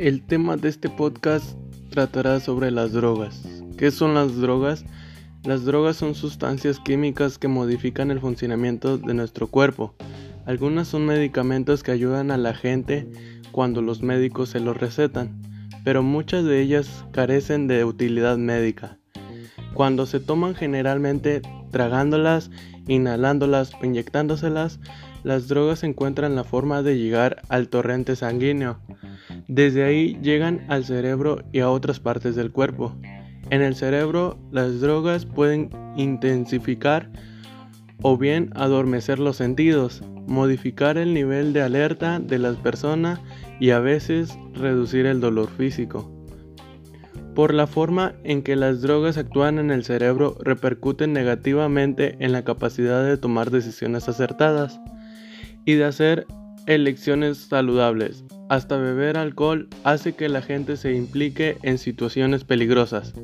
El tema de este podcast tratará sobre las drogas. ¿Qué son las drogas? Las drogas son sustancias químicas que modifican el funcionamiento de nuestro cuerpo. Algunas son medicamentos que ayudan a la gente cuando los médicos se los recetan, pero muchas de ellas carecen de utilidad médica. Cuando se toman generalmente tragándolas, inhalándolas o inyectándoselas, las drogas encuentran la forma de llegar al torrente sanguíneo. Desde ahí llegan al cerebro y a otras partes del cuerpo. En el cerebro, las drogas pueden intensificar o bien adormecer los sentidos, modificar el nivel de alerta de las personas y a veces reducir el dolor físico. Por la forma en que las drogas actúan en el cerebro repercuten negativamente en la capacidad de tomar decisiones acertadas y de hacer elecciones saludables. Hasta beber alcohol hace que la gente se implique en situaciones peligrosas,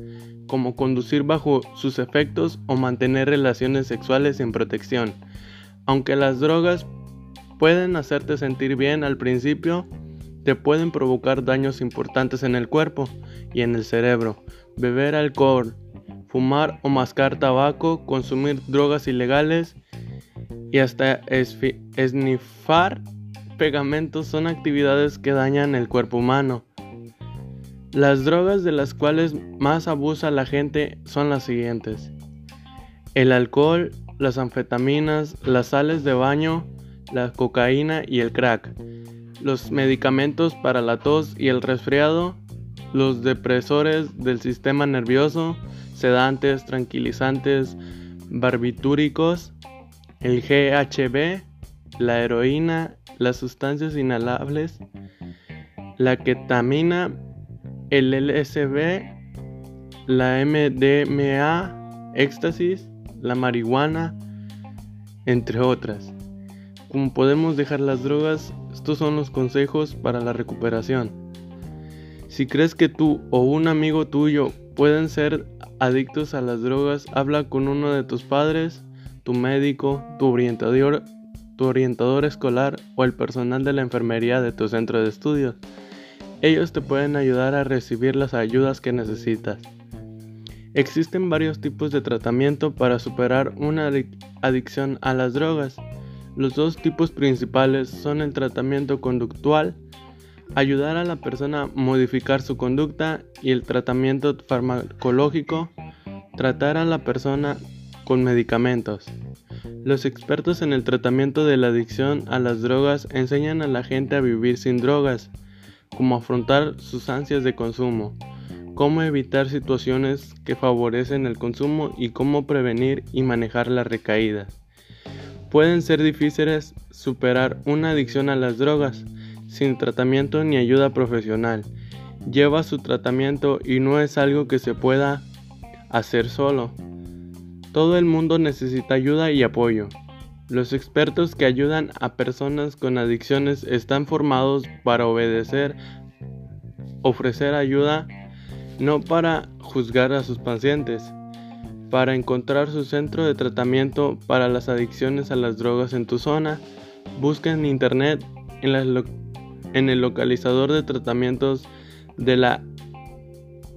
como conducir bajo sus efectos o mantener relaciones sexuales sin protección. Aunque las drogas pueden hacerte sentir bien al principio, te pueden provocar daños importantes en el cuerpo y en el cerebro. Beber alcohol, fumar o mascar tabaco, consumir drogas ilegales y hasta esnifar pegamentos son actividades que dañan el cuerpo humano. Las drogas de las cuales más abusa la gente son las siguientes. El alcohol, las anfetaminas, las sales de baño, la cocaína y el crack. Los medicamentos para la tos y el resfriado, los depresores del sistema nervioso, sedantes, tranquilizantes, barbitúricos, el GHB, la heroína, las sustancias inhalables, la ketamina, el LSD, la MDMA, éxtasis, la marihuana, entre otras. Como podemos dejar las drogas, estos son los consejos para la recuperación. Si crees que tú o un amigo tuyo pueden ser adictos a las drogas, habla con uno de tus padres, tu médico, tu orientador, tu orientador escolar o el personal de la enfermería de tu centro de estudios. Ellos te pueden ayudar a recibir las ayudas que necesitas. Existen varios tipos de tratamiento para superar una adicción a las drogas. Los dos tipos principales son el tratamiento conductual, ayudar a la persona a modificar su conducta, y el tratamiento farmacológico, tratar a la persona con medicamentos. Los expertos en el tratamiento de la adicción a las drogas enseñan a la gente a vivir sin drogas, cómo afrontar sus ansias de consumo, cómo evitar situaciones que favorecen el consumo y cómo prevenir y manejar la recaída. Pueden ser difíciles superar una adicción a las drogas sin tratamiento ni ayuda profesional. Lleva su tratamiento y no es algo que se pueda hacer solo. Todo el mundo necesita ayuda y apoyo. Los expertos que ayudan a personas con adicciones están formados para obedecer, ofrecer ayuda, no para juzgar a sus pacientes, para encontrar su centro de tratamiento para las adicciones a las drogas en tu zona. Busca en internet en, en el localizador de tratamientos de la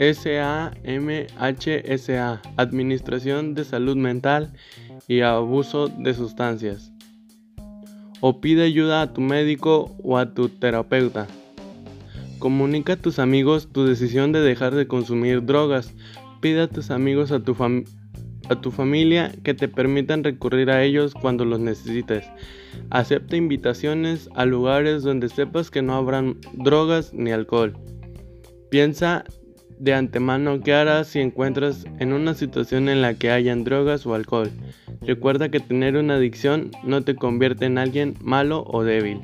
SAMHSA, Administración de Salud Mental y Abuso de Sustancias. O pide ayuda a tu médico o a tu terapeuta. Comunica a tus amigos tu decisión de dejar de consumir drogas. Pide a tus amigos a tu, a tu familia que te permitan recurrir a ellos cuando los necesites. Acepta invitaciones a lugares donde sepas que no habrán drogas ni alcohol. Piensa de antemano qué harás si encuentras en una situación en la que hayan drogas o alcohol. Recuerda que tener una adicción no te convierte en alguien malo o débil.